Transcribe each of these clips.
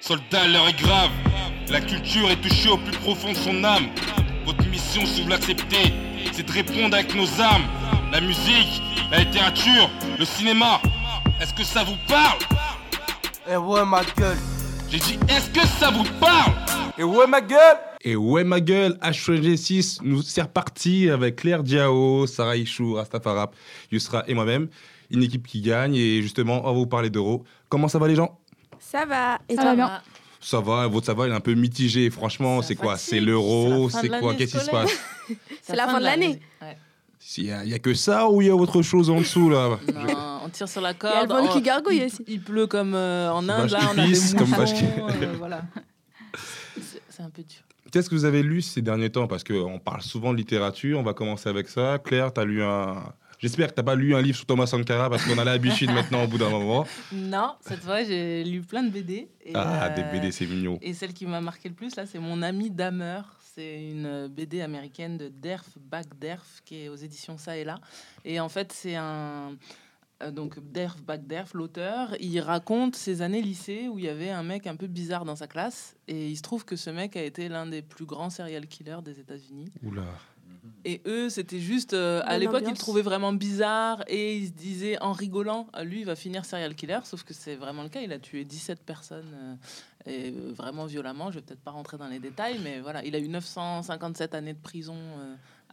Soldat, l'heure est grave. La culture est touchée au plus profond de son âme. Votre mission, si vous l'acceptez, c'est de répondre avec nos âmes. La musique, la littérature, le cinéma. Est-ce que ça vous parle? Eh ouais, ma gueule. J'ai dit, est-ce que ça vous parle? Eh ouais, ma gueule. Et ouais, ma gueule, HG6, nous c'est reparti avec Claire Diao, Sarah Ichou, Rastafarap, Yusra et moi-même. Une équipe qui gagne et justement, on va vous parler d'euros. Comment ça va les gens? Ça va. Et Ça toi va bien. Ça va, votre ça va, il est un peu mitigé. Franchement, c'est quoi C'est l'euro c'est quoi Qu'est-ce qui se passe C'est la fin de l'année. Il y, a, que ça ou il y a autre chose en dessous là Non, on tire sur la Il y a le corde. vent on- qui gargouille il, aussi. il pleut comme euh, en Inde, là, on a des comme qui- euh, voilà. C'est un peu dur. Qu'est-ce que vous avez lu ces derniers temps? Parce qu'on parle souvent de littérature, on va commencer avec ça. Claire, tu as lu un. J'espère que tu pas lu un livre sur Thomas Sankara parce qu'on a l'habitude maintenant au bout d'un moment. Non, cette fois, j'ai lu plein de BD. Et, Ah, euh, des BD, c'est mignon. Et celle qui m'a marqué le plus, là, c'est Mon ami Damer. C'est une BD américaine de Derf Bagderf qui est aux éditions Ça et là. Et en fait, c'est un. euh, Donc, Derf Bagderf, l'auteur, il raconte ses années lycée où il y avait un mec un peu bizarre dans sa classe. Et il se trouve que ce mec a été l'un des plus grands serial killers des États-Unis. Oula. Et eux, c'était juste. euh, à l'époque, ils le trouvaient vraiment bizarre et ils se disaient en rigolant, Ah, lui, il va finir serial killer. Sauf que c'est vraiment le cas. Il a tué 17 personnes euh, et euh, vraiment violemment. Je vais peut-être pas rentrer dans les détails, mais voilà, il a eu 957 années de prison.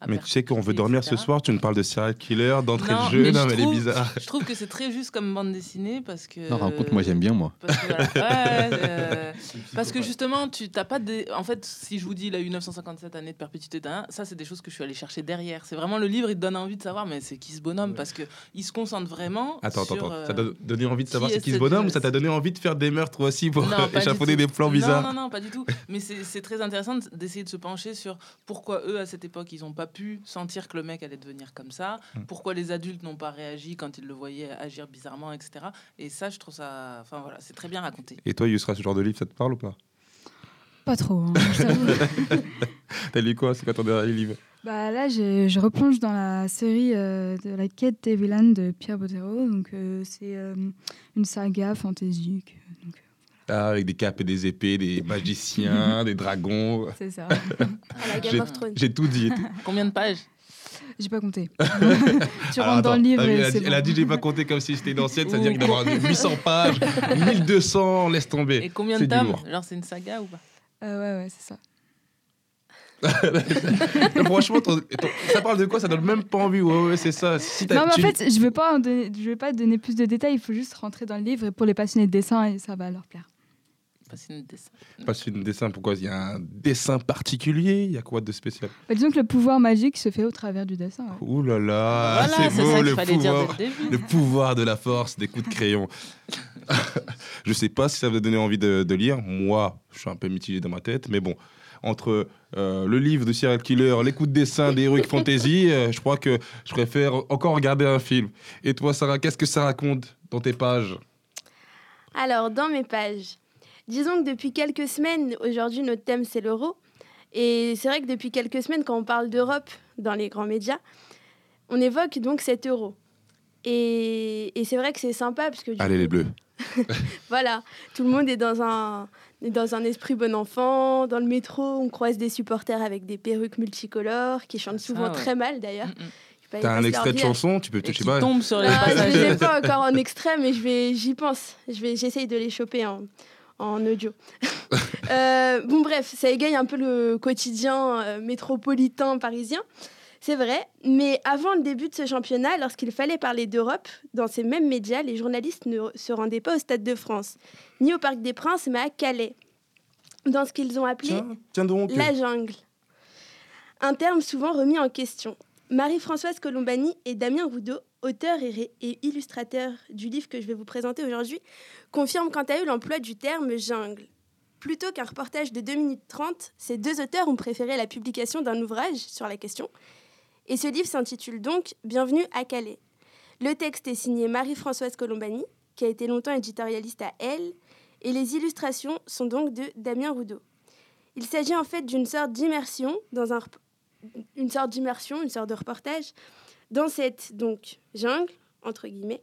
Mais tu sais qu'on veut dormir ce soir, tu nous parles de serial killer, d'entrée de jeu, mais non je mais elle est bizarre. Je trouve que c'est très juste comme bande dessinée parce que. Non, raconte, moi j'aime bien, moi. Parce que, voilà, ouais, euh, parce que justement, tu t'as pas des. En fait, si je vous dis il a eu 957 années de perpétuité, d'un, ça c'est des choses que je suis allée chercher derrière. C'est vraiment le livre, il te donne envie de savoir, mais c'est qui ce bonhomme? Parce que il se concentre vraiment. Attends, attends, sur, attends. euh, Ça t'a donné envie de savoir c'est est qui ce bonhomme ou ça t'a donné envie de faire des meurtres aussi pour Non, échafauder des plans bizarres? Non, non, non, pas du tout. Mais c'est c'est très intéressant d'essayer de se pencher sur pourquoi eux, à cette époque, ils n'ont pas pu sentir que le mec allait devenir comme ça, Hmm. pourquoi les adultes n'ont pas réagi quand ils le voyaient agir bizarrement, etc. Et ça, je trouve ça. Enfin voilà, c'est très bien raconté. Et toi, Yusra, ce genre de livre, ça te parle ou pas? Pas trop. hein. T'as lu quoi? C'est quoi ton dernier livre? Bah, là, je, je replonge dans la série euh, de la quête des vilains de Pierre Bottero. Donc, euh, c'est euh, une saga fantaisique. Ah, avec des capes et des épées, des magiciens, des dragons. c'est ça. À la Game J'ai- of Thrones. J'ai tout dit. Combien de pages J'ai pas compté. tu Alors, rentres dans le livre vu, et elle, a dit, elle a bon. dit j'ai pas compté comme si c'était une ancienne, c'est-à-dire qu'il doit y avoir 800 pages, 1200, laisse tomber. Et combien de tomes. Genre, c'est une saga ou pas Euh, ouais, ouais, c'est ça. Franchement, ton- ton- ça parle de quoi? Ça donne même pas envie. Ouais, ouais, c'est ça. Si Non, mais en tu- fait, je veux pas en donner, je veux pas donner plus de détails. Il faut juste rentrer dans le livre et pour les passionnés de dessin, et ça va leur plaire. C'est une dessin. Pas sur une dessin, pourquoi? Il y a un dessin particulier? Il y a quoi de spécial? Bah, disons que le pouvoir magique se fait au travers du dessin. ouais. Ouh là là, voilà, c'est beau ça le qu'il fallait dire pouvoir. dès le début. Le pouvoir de la force, des coups de crayon. je sais pas si ça va donner envie de, de lire. Moi, je suis un peu mitigé dans ma tête, mais bon, entre euh, le livre de serial killer, les coups de dessin d'Heroic Fantasy, euh, je crois que je préfère encore regarder un film. Et toi, Sarah, qu'est-ce que ça raconte dans tes pages? Alors, dans mes pages, disons que depuis quelques semaines, aujourd'hui, notre thème, c'est l'euro. Et c'est vrai que depuis quelques semaines, quand on parle d'Europe dans les grands médias, on évoque donc cet euro. Et, et c'est vrai que c'est sympa parce que Allez, coup, les bleus. voilà, tout le monde est dans un, est dans un esprit bon enfant. Dans le métro, on croise des supporters avec des perruques multicolores qui chantent souvent ouais. très mal d'ailleurs. Mm, mm. T'as un extrait de chanson Tu peux, pas. tombe sur les non, je les ai pas encore en extrait, mais je vais, j'y pense. Je vais, j'essaye de les choper en, en audio. Euh, bon, bref, ça égaye un peu le quotidien euh, métropolitain parisien. C'est vrai, mais avant le début de ce championnat, lorsqu'il fallait parler d'Europe, dans ces mêmes médias, les journalistes ne se rendaient pas au Stade de France, ni au Parc des Princes, mais à Calais, dans ce qu'ils ont appelé Tiens, tiens donc. la jungle. Un terme souvent remis en question. Marie-Françoise Colombani et Damien Roudot, auteurs et, illustrateurs du livre que je vais vous présenter aujourd'hui, confirment quant à eux l'emploi du terme jungle. Plutôt qu'un reportage de 2 minutes 30, ces deux auteurs ont préféré la publication d'un ouvrage sur la question. Et ce livre s'intitule donc Bienvenue à Calais. Le texte est signé Marie-Françoise Colombani, qui a été longtemps éditorialiste à Elle, et les illustrations sont donc de Damien Roudot. Il s'agit en fait d'une sorte d'immersion dans un une sorte d'immersion, une sorte de reportage dans cette donc jungle entre guillemets.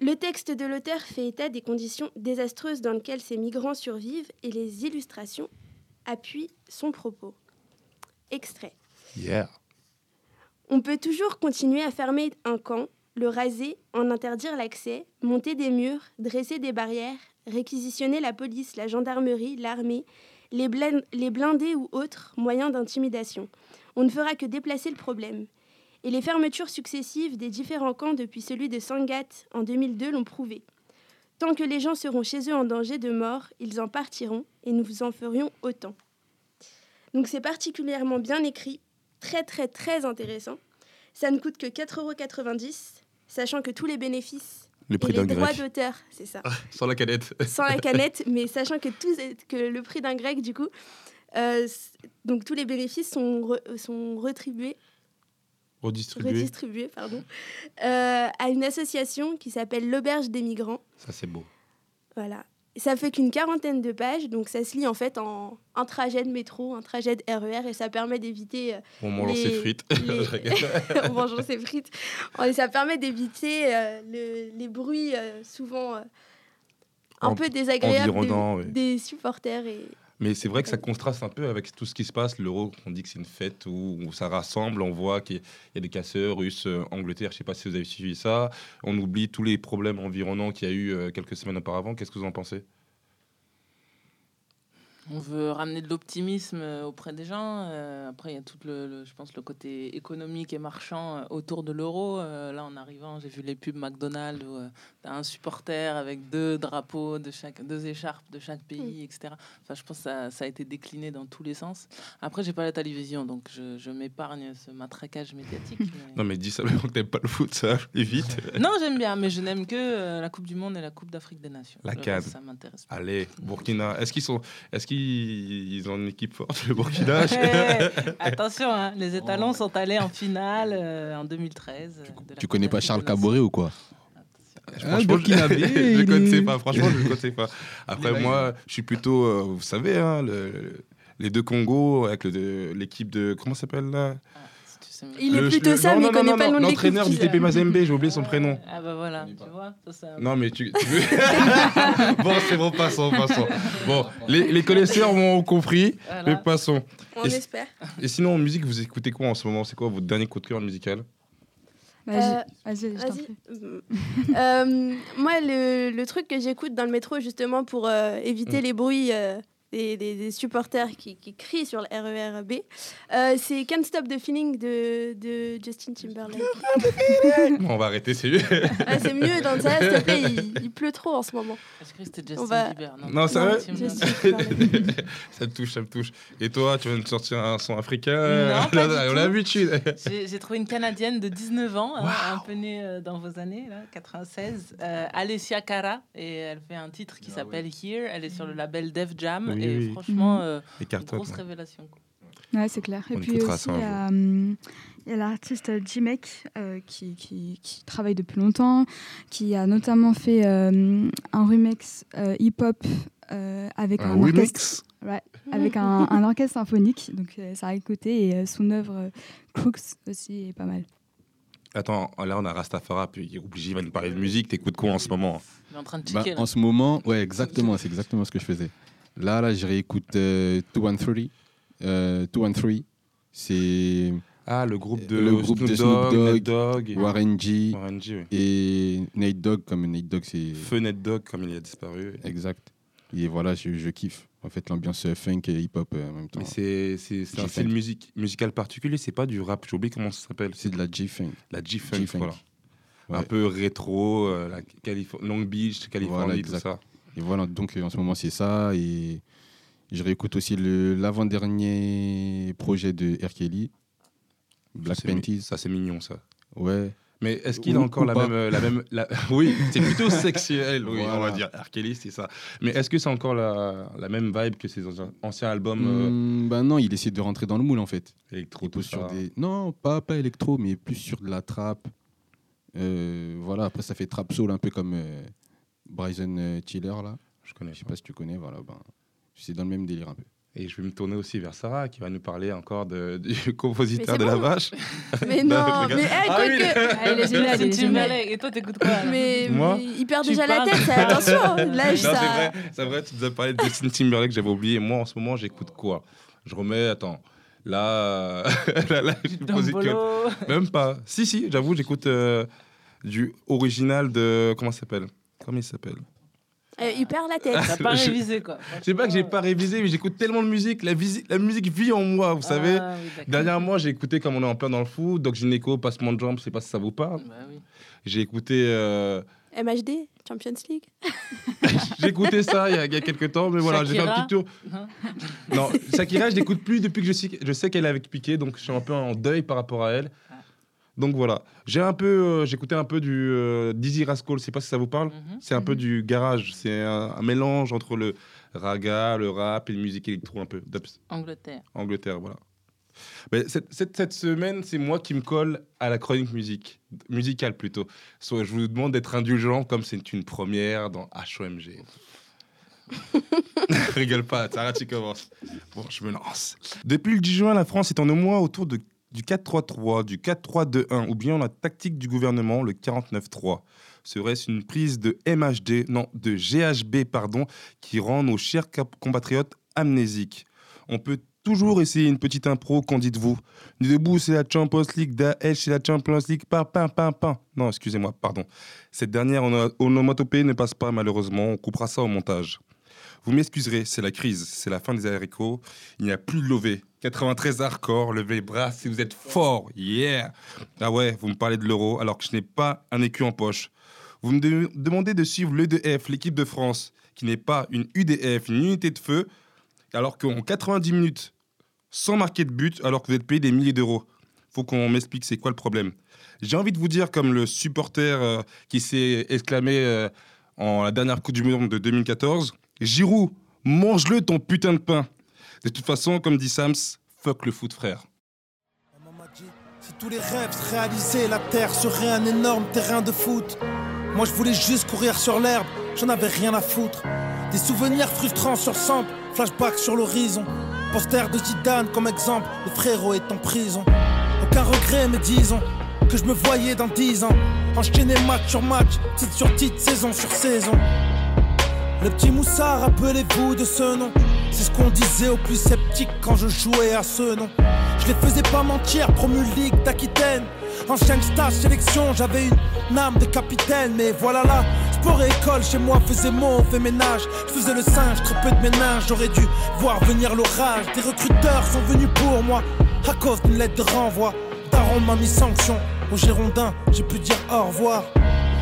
Le texte de l'auteur fait état des conditions désastreuses dans lesquelles ces migrants survivent et les illustrations appuient son propos. Extrait. Yeah. On peut toujours continuer à fermer un camp, le raser, en interdire l'accès, monter des murs, dresser des barrières, réquisitionner la police, la gendarmerie, l'armée, les blindés ou autres moyens d'intimidation. On ne fera que déplacer le problème. Et les fermetures successives des différents camps depuis celui de Sangat en 2002 l'ont prouvé. Tant que les gens seront chez eux en danger de mort, ils en partiront et nous en ferions autant. Donc c'est particulièrement bien écrit, très très très intéressant. Ça ne coûte que 4,90€, sachant que tous les bénéfices Le et prix les d'un droits d'auteur, c'est ça, Sans la canette. sans la canette, mais sachant que, tous, que le prix d'un grec, du coup, euh, donc tous les bénéfices sont, re- sont retribués, Redistribué. redistribués pardon, euh, à une association qui s'appelle l'Auberge des migrants. Ça, c'est beau. Voilà. Ça fait qu'une quarantaine de pages, donc ça se lit en fait en un trajet de métro, un trajet de RER, et ça permet d'éviter euh, On mange Les- ses frites. les- en mangeant ses frites. Et ça permet d'éviter euh, le- les bruits euh, souvent euh, un En- peu désagréables des, oui. des supporters. Et... Mais c'est vrai que ça contraste un peu avec tout ce qui se passe. L'euro, on dit que c'est une fête où, où ça rassemble. On voit qu'il y a- il y a des casseurs russes, euh, Angleterre. Je ne sais pas si vous avez suivi ça. On oublie tous les problèmes environnants qu'il y a eu euh, quelques semaines auparavant. Qu'est-ce que vous en pensez? On veut ramener de l'optimisme euh, auprès des gens. Euh, après, il y a tout le, le- je pense, le côté économique et marchand euh, autour de l'euro. Euh, là, en arrivant, j'ai vu les pubs McDonald's où euh, t'as un supporter avec deux drapeaux de chaque, deux écharpes de chaque pays, etc. Enfin, je pense que ça, ça a été décliné dans tous les sens. Après, j'ai pas la télévision, donc je, je m'épargne ce matraquage médiatique. mais- Non, mais dis simplement que t'aimes pas le foot, ça va plus vite. Non, j'aime bien, mais je n'aime que euh, la Coupe du Monde et la Coupe d'Afrique des Nations. La CAN. ça m'intéresse pas. Allez, Burkina. Est-ce qu'ils sont, est-ce qu'ils ils ont une équipe forte, le Burkina attention, hein, les étalons sont allés en finale euh, en 2013. euh, Tu connais pas Charles. Caboret ou quoi? Ah, je ne connaissais pas. Franchement, je ne connaissais pas. Après, moi, je suis plutôt, euh, vous savez, hein, le- les deux Congos avec l'équipe de comment ça s'appelle là? Ah, Il est plutôt ça, non, mais non, il connaît non, pas le nom de. L'entraîneur du TP Mazembe, j'ai oublié son prénom. Ah bah voilà, tu vois. Ça, ça- Non, mais tu. tu veux- bon, c'est bon, passons, passons. Bon, les, les connaisseurs m'ont compris, Voilà. mais passons. On Et- espère. Et sinon, en musique, vous écoutez quoi en ce moment? C'est quoi votre dernier coup de cœur musical? Euh, Vas-y, Vas-y. prie. Euh, moi, le, le truc que j'écoute dans le métro, justement, pour euh, éviter Mm. les bruits euh, des, des- des supporters qui, qui crient sur le RERB, euh, c'est Can't Stop the Feeling de, de Justin Timberlake. On va arrêter, c'est mieux. Ah, c'est mieux dans ça, s'il te plaît, il, il pleut trop en ce moment. Est-ce que c'était On Justin va- Bieber Non, Bieber. Timberlake. ça me touche, ça me touche. Et toi, tu vas nous sortir un son africain Non, pas du On a l'habitude. J'ai j'ai trouvé une Canadienne de 19 ans, hein, un peu née euh, dans vos années, là, 96, euh, Alessia Cara, et elle fait un titre qui s'appelle Here. Elle est sur le label Def Jam, Oui, et oui. franchement, euh, Les cartons. grosse révélation. quoi. Ouais, c'est clair. Et On puis aussi, un il y a, l'artiste J-Mec euh, qui, qui, qui travaille depuis longtemps, qui a notamment fait euh, un remix euh, hip-hop euh, avec un, Un orchestre, remix avec un, un orchestre symphonique. Donc euh, ça a écouté et euh, son œuvre euh, Crooks aussi est pas mal. Attends, là, on a Rastafara, puis il est obligé, il va nous parler de musique. T'écoutes quoi en ce moment? Il est en train de Bah, là. En ce moment, ouais, exactement, c'est exactement ce que je faisais. Là, là, je réécoute euh, 213. Euh, 213, c'est Ah, le groupe de, Le groupe Snoop de Snoop Dogg, Nate Warren G Warren G, oui. et Nate Dogg, comme Nate Dogg, c'est Feu Nate Dogg, comme il a disparu. exact. Et voilà, je, je kiffe. En fait, l'ambiance euh, funk et hip-hop euh, en même temps. C'est un style musique, musical particulier, c'est pas du rap. J'ai oublié comment ça s'appelle. C'est de la G-funk. la G-Funk, voilà. Ouais. Un peu rétro, euh, la Calif- Long Beach, Californie, Voilà, tout ça. Et voilà, donc euh, en ce moment, c'est ça. Et je réécoute aussi l'avant-dernier projet de R. Kelly, Black Panties. Ça, c'est mignon, ça. Ouais, Mais est-ce qu'il a encore ou la pas. même, euh, la même la- Oui, c'est plutôt sexuel, oui, on va Voilà. dire. R. Kelly, c'est ça. Mais est-ce que c'est encore la, la même vibe que ses anciens, albums euh, ben non, il essaie de rentrer dans le moule en fait. électro, tout sur ça des. Non, pas, pas électro, mais plus sur de la trap. Euh, voilà, après ça fait trap soul un peu comme euh, Bryson euh, Tiller là. Je connais. Je sais pas si tu connais, voilà. Ben, c'est dans le même délire un peu. Et je vais me tourner aussi vers Sarah qui va nous parler encore de, du compositeur de la vache. Mais Non, je mais hey, Ah quoi oui, que- il est génial, il est Justin génial. Timberlake. Et toi, t'écoutes quoi Mais, Moi? mais il perd déjà la tête, ça, attention. Là, Non, c'est vrai, c'est vrai, tu nous as parlé de Justin Timberlake, j'avais oublié. Moi, en ce moment, j'écoute quoi? Je remets, attends, là, là, là, je pose. Même pas. Si, si, j'avoue, j'écoute euh, du original de. Comment ça s'appelle? Comment il s'appelle Euh, il perd la tête. T'as pas Je- révisé quoi. Je sais pas que j'ai pas révisé, mais j'écoute tellement de musique. La, visi- la musique vit en moi, vous savez. Ah, oui, d'accord. Dernièrement, j'ai écouté, comme on est en plein dans le foot, Doc Gineco, Passement de jambes, je sais pas si ça vous parle. Bah oui. J'ai écouté, euh, MHD, Champions League. j'ai écouté ça il y, a, il y a quelques temps, mais voilà, j'ai fait un petit tour. Hein Non, Shakira, je l'écoute plus depuis que je sais, je sais qu'elle est avec Piqué, donc je suis un peu en deuil par rapport à elle. Donc voilà, j'ai un peu, euh, j'écoutais un peu du euh, Dizzy Rascal, je sais pas si ça vous parle. Mhm. C'est un peu du garage, c'est un, un mélange entre le raga, le rap et la musique électro un peu, Angleterre. Angleterre, voilà. Mais cette, cette, cette semaine, c'est moi qui me colle à la chronique musique, musicale plutôt. Soit je vous demande d'être indulgent comme c'est une première dans HOMG. Rigole pas, Sarah, tu commences. Bon, je me lance. Depuis le 10 juin, la France est en au moins autour de, du 4-3-3, du 4-3-2-1, ou bien la tactique du gouvernement, le 49-3. Serait-ce une prise de MHD, non, de GHB, pardon, qui rend nos chers compatriotes amnésiques On peut toujours essayer une petite impro, qu'en dites-vous? Ni debout, c'est la Champions League, d'AH, c'est la Champions League, pas, pain, pain, pain. Non, excusez-moi, pardon. Cette dernière ono- onomatopée ne passe pas, malheureusement, on coupera ça au montage. Vous m'excuserez, c'est la crise, c'est la fin des haricots. Il n'y a plus de lové. 93 hardcore, levez les bras si vous êtes fort, yeah Ah ouais, vous me parlez de l'euro alors que je n'ai pas un écu en poche. Vous me de- demandez de suivre l'EDF, l'équipe de France, qui n'est pas une UDF, une unité de feu, alors qu'en 90 minutes, sans marquer de but, alors que vous êtes payé des milliers d'euros. Faut qu'on m'explique c'est quoi le problème. J'ai envie de vous dire, comme le supporter euh, qui s'est exclamé euh, en la dernière Coupe du Monde de 2014, Giroud, mange-le ton putain de pain. De toute façon, comme dit Sams, fuck le foot, frère. Si tous les rêves se réalisaient, la terre serait un énorme terrain de foot. Moi je voulais juste courir sur l'herbe, j'en avais rien à foutre. Des souvenirs frustrants sur sample, flashback sur l'horizon. Poster de Zidane comme exemple, le frérot est en prison. Aucun regret, mais disons que je me voyais dans 10 ans. Enchaîner match sur match, titre sur titre, saison sur saison. Le petit Moussa, rappelez-vous de ce nom. C'est ce qu'on disait aux plus sceptiques quand je jouais à ce nom. Je les faisais pas mentir, promu Ligue d'Aquitaine. Ancien stage sélection, j'avais une âme de capitaine. Mais voilà là, sport et école chez moi faisait mauvais ménage. Je faisais le singe, très peu de ménage. J'aurais dû voir venir l'orage. Des recruteurs sont venus pour moi à cause d'une lettre de renvoi. Daron m'a mis sanction. Au Girondin, j'ai pu dire au revoir.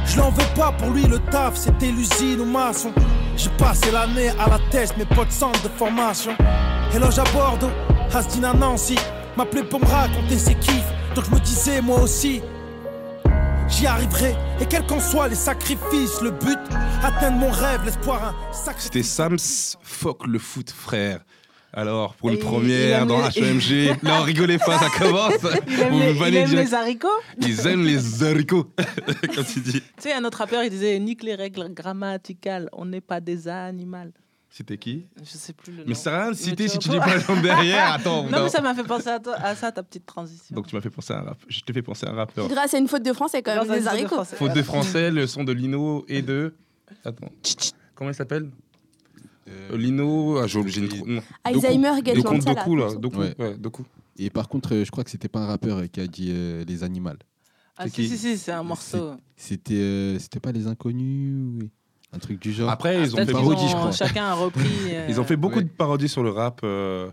Je l'en veux pas pour lui, le taf, c'était l'usine ou maçon. J'ai passé l'année à la test, mes potes centre de formation. Éloge à Bordeaux, Astin à Nancy. M'appelait pour me raconter ses kiffs, donc je me disais moi aussi. J'y arriverai, et quels qu'en soient les sacrifices, le but, atteindre mon rêve, l'espoir, un sacrifice. C'était Sams, fuck le foot, frère. Alors, pour il première aime dans les- HMG, non, rigolez pas, ça commence. Il aime, Vous les, il aime haricots Ils aiment les haricots, comme tu dis. Tu sais, un autre rappeur, il disait nique les règles grammaticales, on n'est pas des animaux. C'était qui? Je sais plus le nom. Mais ça sert à rien de citer si tu dis pas le nom derrière. Attends, Non, non. mais ça m'a fait penser à, toi, à ça, ta petite transition. Donc tu m'as fait penser à un rap. Je t'ai fait penser à un rappeur. Grâce à une faute de français, quand même, ça, des de haricots. Faute de français, le son de Lino et de. Attends. Comment il s'appelle? Euh, Lino. Ah, j'ai non. Alzheimer, get Lancel, Doku, là. Doku. Ouais. Ouais, Doku. Et par contre, euh, je crois que c'était pas un rappeur euh, qui a dit euh, les animaux. Ah, si, si, si, c'est un morceau. C'était euh, c'était pas les inconnus ou un truc du genre. Après, ils ont fait parodie, ont- je crois. Chacun a repris. euh, Ils ont fait beaucoup Ouais. de parodies sur le rap. euh,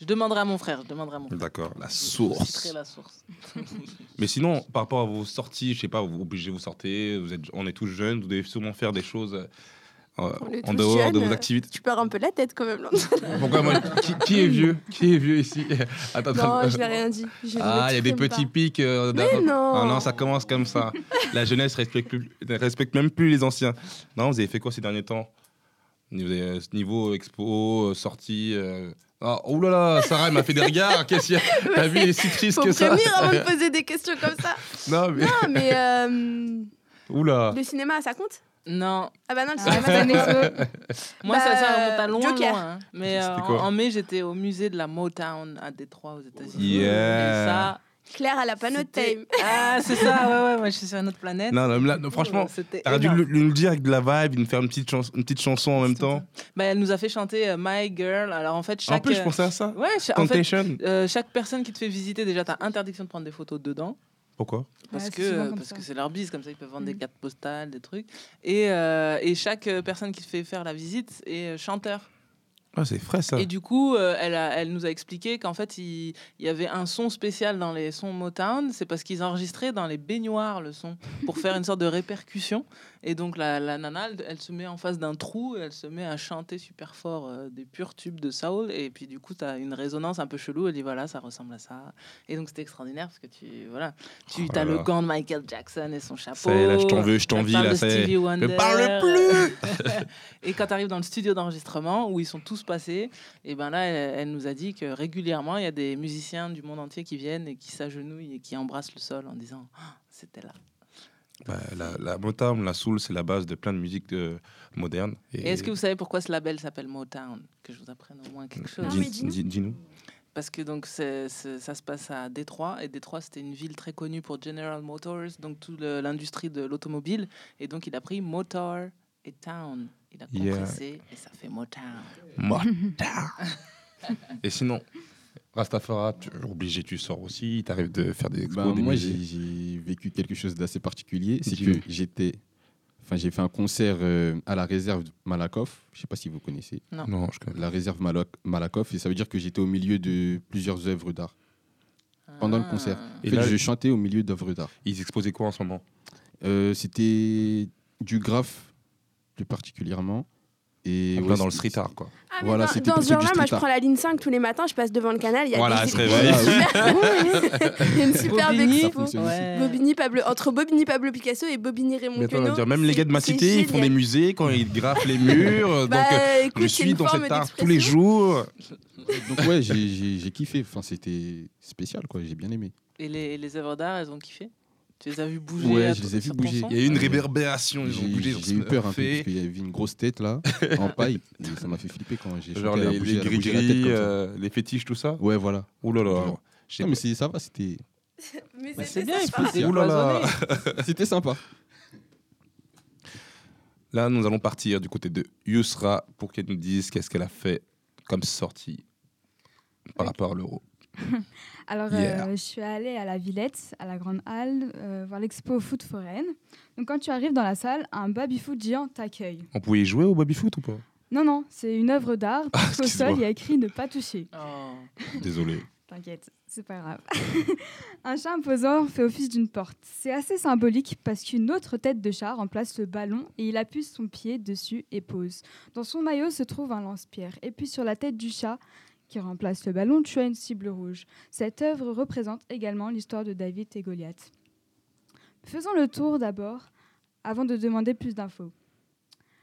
Je demanderai à mon frère. Je demanderai à mon frère. D'accord, la Je source. citerai la source. Mais sinon, par rapport à vos sorties, je sais pas, vous obligez vous sortez, vous êtes, on est tous jeunes, vous devez sûrement faire des choses euh, en tous dehors de vos euh, activités. Tu perds un peu la tête quand même. Pourquoi moi qui, qui est vieux? Qui est vieux ici? Attends, attends. Non, je n'ai rien dit. Je Ah, il y a des petits pas. pics. euh, Mais non. Ah non, ça commence comme ça. La jeunesse respecte, plus, respecte même plus les anciens. Non, vous avez fait quoi ces derniers temps? Avez, euh, niveau expo, euh, sortie. euh, Ah, oh là là, Sarah, elle m'a fait des regards. Qu'est-ce qu'il y a? Ta vie est si triste Faut que ça. prévenir avant de poser des questions comme ça. Non, mais. Non, mais euh, Oula. le cinéma, ça compte? Non, Ah bah non, le Ah, cinéma, moi, ça moi ça, Bah, ça remonte à loin, Joker. loin. hein. Mais euh, C'était en, quoi en mai, j'étais au musée de la Motown à Détroit aux États-Unis. Yeah. Et ça, Claire, elle a pas notre c'était- time. Ah, c'est ça, ouais, ouais, moi je suis sur une autre planète. Non, non, là, non, franchement, c'était t'aurais dû énorme. le- nous le dire avec de la vibe, nous faire une petite, chanson, une petite chanson en même temps. Bah, elle nous a fait chanter euh, My Girl. Alors en fait, chaque. En plus, je euh, pensais à ça. Ouais, cha- en fait, Temptation. euh, chaque personne qui te fait visiter, déjà, t'as interdiction de prendre des photos dedans. Pourquoi Parce Ouais, que euh, comme parce ça. que c'est leur bise, comme ça ils peuvent vendre des Mm. cartes postales, des trucs. Et, euh, et chaque euh, personne qui fait faire la visite est chanteur. Ah, c'est frais ça. Et du coup, euh, elle, a- elle nous a expliqué qu'en fait, il, il y avait un son spécial dans les sons Motown. C'est parce qu'ils enregistraient dans les baignoires le son pour faire une sorte de répercussion. Et donc, la, la nana, elle, elle se met en face d'un trou et elle se met à chanter super fort euh, des purs tubes de soul. Et puis, du coup, tu as une résonance un peu chelou. Elle dit voilà, ça ressemble à ça. Et donc, c'était extraordinaire parce que tu voilà, tu Oh as le gant de Michael Jackson et son chapeau. Ça y est, là, je t'en veux, je parle là. Ne parle plus Et quand tu arrives dans le studio d'enregistrement où ils sont tous passés, et ben là, elle, elle nous a dit que régulièrement, il y a des musiciens du monde entier qui viennent et qui s'agenouillent et qui embrassent le sol en disant Ah, c'était là. Bah, la, la Motown, la soul, c'est la base de plein de musiques euh, modernes. Et est-ce que vous savez pourquoi ce label s'appelle Motown? Que je vous apprenne au moins quelque chose. Dis-nous. dis- Dis-nous. Parce que donc c'est- c'est- ça se passe à Détroit et Détroit c'était une ville très connue pour General Motors, donc toute l'industrie de l'automobile et donc il a pris Motor et Town. Il a Yeah. compressé et ça fait Motown. Motown. Et sinon, Rastafara, tu es obligé, tu sors aussi, tu arrives de faire des expos, Bah, des moi, j'ai vécu quelque chose d'assez particulier. C'est que j'étais. Enfin, j'ai fait un concert euh, à la réserve Malakoff. Je sais pas si vous connaissez. Non, je connais. La réserve Malakoff. Et ça veut dire que j'étais au milieu de plusieurs œuvres d'art. Pendant le Ah. concert. Et En fait, là- je chantais au milieu d'œuvres d'art. Ils exposaient quoi en ce moment? Euh, C'était du graphe, plus particulièrement. Et En ouais, plein dans le street art, quoi. Ah, Voilà, dans, dans ce genre-là, moi, je prends la ligne 5 tous les matins, je passe devant le canal. Il y a Voilà, des se réveille. Il y a une superbe expo. Ouais. Bobigny, Pablo, entre Bobigny, Pablo Picasso et Bobigny, Raymond Mais Queneau, dire, même les gars de ma cité, ils font des musées quand ils graffent les murs. Bah, donc, euh, écoute, je suis dans cet art tous les jours. Donc, ouais, j'ai kiffé. Enfin, c'était spécial, quoi. J'ai bien aimé. Et les, les œuvres d'art, elles ont kiffé? Tu les as vues bouger Ouais, je les ai ton bouger. Il y a eu une réverbération, ils ont J'ai bougé. ils ont j'ai eu peur un peu parce qu'il y avait une grosse tête là, en paille. Et ça m'a fait flipper quand j'ai Genre les, les gris-gris, euh, les fétiches, tout ça. Ouais, voilà. Ouh là là. Genre. Je sais Non, mais ça va, c'était Mais Bah, c'était c'est bien, il sympa. faut Ouh là là. décloisonner. c'était sympa. Là, nous allons partir du côté de Yusra pour qu'elle nous dise qu'est-ce qu'elle a fait comme sortie par rapport à l'euro. Alors, Yeah. euh, je suis allée à la Villette, à la Grande Halle, euh, voir l'expo foot foraine. Donc, quand tu arrives dans la salle, un baby-foot géant t'accueille. On pouvait y jouer au baby-foot ou pas? Non, non, c'est une œuvre d'art. Ah, excuse-moi. sol, il y a écrit ne pas toucher. Oh. Désolé. T'inquiète, c'est pas grave. un chat imposant fait office d'une porte. C'est assez symbolique parce qu'une autre tête de chat remplace le ballon et il appuie son pied dessus et pose. Dans son maillot se trouve un lance-pierre. Et puis sur la tête du chat, qui remplace le ballon, tu as une cible rouge. Cette œuvre représente également l'histoire de David et Goliath. Faisons le tour d'abord, avant de demander plus d'infos.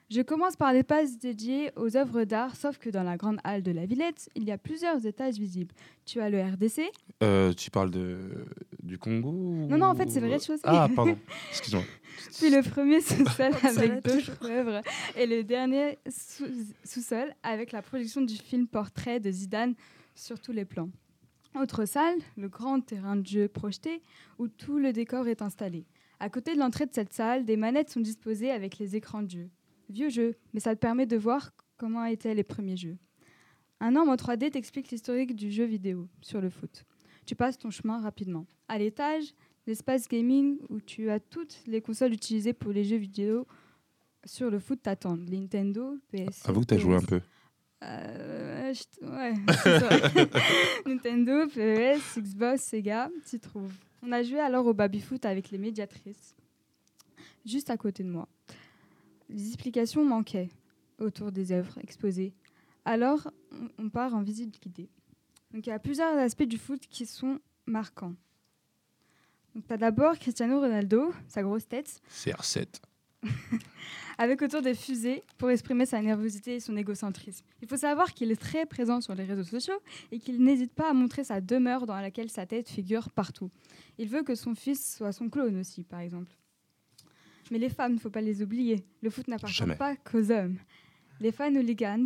Je commence par les pages dédiées aux œuvres d'art, sauf que dans la grande halle de la Villette, il y a plusieurs étages visibles. Tu as le RDC, Euh, tu parles de, du Congo ou- Non, non, en fait, c'est le rez-de-chaussée. Ah, pardon. Excuse-moi. puis le premier sous-sol avec d'autres œuvres, et le dernier sous- sous-sol avec la projection du film Portrait de Zidane sur tous les plans. Autre salle, le grand terrain de jeu projeté, où tout le décor est installé. À côté de l'entrée de cette salle, des manettes sont disposées avec les écrans de jeu. Vieux jeu, mais ça te permet de voir comment étaient les premiers jeux. Un homme en 3D t'explique l'historique du jeu vidéo sur le foot. Tu passes ton chemin rapidement. À l'étage, l'espace gaming où tu as toutes les consoles utilisées pour les jeux vidéo sur le foot t'attendent. Nintendo, PS. Avoue que t'as joué un peu. Euh, je ouais. Nintendo, PES, Xbox, Sega, t'y trouves. On a joué alors au baby-foot avec les médiatrices, juste à côté de moi. Les explications manquaient autour des œuvres exposées. Alors, on- part en visite guidée. Donc, il y a plusieurs aspects du foot qui sont marquants. Donc, tu as d'abord Cristiano Ronaldo, sa grosse tête, CR7. avec autour des fusées pour exprimer sa nervosité et son égocentrisme. Il faut savoir qu'il est très présent sur les réseaux sociaux et qu'il n'hésite pas à montrer sa demeure dans laquelle sa tête figure partout. Il veut que son fils soit son clone aussi, par exemple. Mais les femmes, il ne faut pas les oublier. Le foot n'appartient pas qu'aux hommes. Les fans hooligans,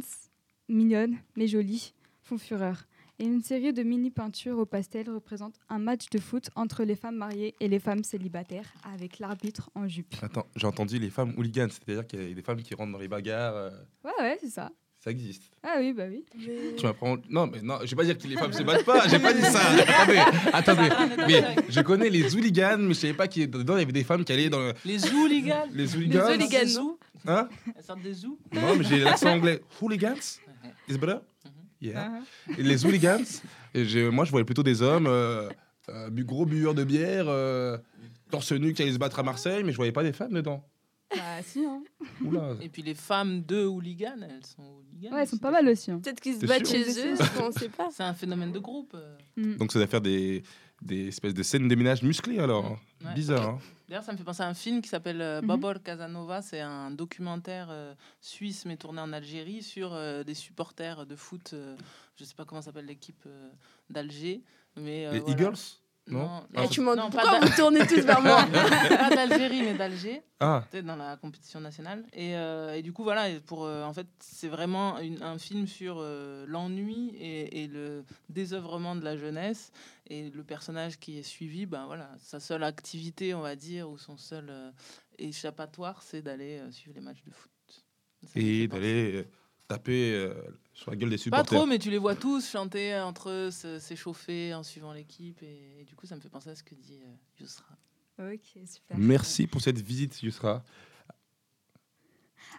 mignonnes mais jolies, font fureur. Et une série de mini-peintures au pastel représente un match de foot entre les femmes mariées et les femmes célibataires, avec l'arbitre en jupe. Attends, j'ai entendu les femmes hooligans, c'est-à-dire qu'il y a des femmes qui rentrent dans les bagarres. euh, Ouais, ouais, c'est ça. Ça existe. Ah oui, bah oui. Tu m'apprends. Non, mais non, je vais pas dire que les femmes se battent pas. J'ai pas dit ça. attendez, attendez. Mais je connais les hooligans, mais je savais pas qu'il dedans il y avait des femmes qui allaient dans le- Les hooligans. les hooligans. hooligans. Des zoos. Hein Elles sortent des zoos. Non, mais j'ai l'accent anglais. Hooligans? Is better? Yeah. Ah, Et les hooligans, et j'ai- moi je voyais plutôt des hommes, euh, euh, gros buveurs de bière, euh, torse nu qui allaient se battre à Marseille, mais je voyais pas des femmes dedans. Bah si, hein. Oula. Et puis les femmes de hooligans, elles sont hooligans. Ouais, elles sont pas mal aussi. hein. Peut-être qu'ils se T'es battent sûr chez eux, on sait pas. C'est un phénomène de groupe. euh. Mm. Donc ça doit faire des, des espèces de scènes de ménage musclées alors. Ouais. Bizarre. Hein D'ailleurs, ça me fait penser à un film qui s'appelle euh, Mhm. Babor Casanova. C'est un documentaire euh, suisse, mais tourné en Algérie, sur euh, des supporters de foot. euh, je sais pas comment s'appelle l'équipe euh, d'Alger. Mais, euh, les voilà. Eagles? Non, Non Eh, Ah, tu m'en- non, pas Pourquoi vous tournez tous vers moi pas d'Algérie, mais d'Alger. Ah, peut-être dans la compétition nationale. Et, euh, et du coup, voilà, pour, euh, en fait, c'est vraiment une- un film sur euh, l'ennui et, et le désœuvrement de la jeunesse. Et le personnage qui est suivi, ben voilà, sa seule activité, on va dire, ou son seul euh, échappatoire, c'est d'aller euh, suivre les matchs de foot. Ça et d'aller euh, taper euh, sur la gueule des Pas supporters. trop, mais tu les vois tous chanter entre eux, s'échauffer en suivant l'équipe. Et, et du coup, ça me fait penser à ce que dit euh, Yousra. Ok, super. Merci pour cette visite, Yusra.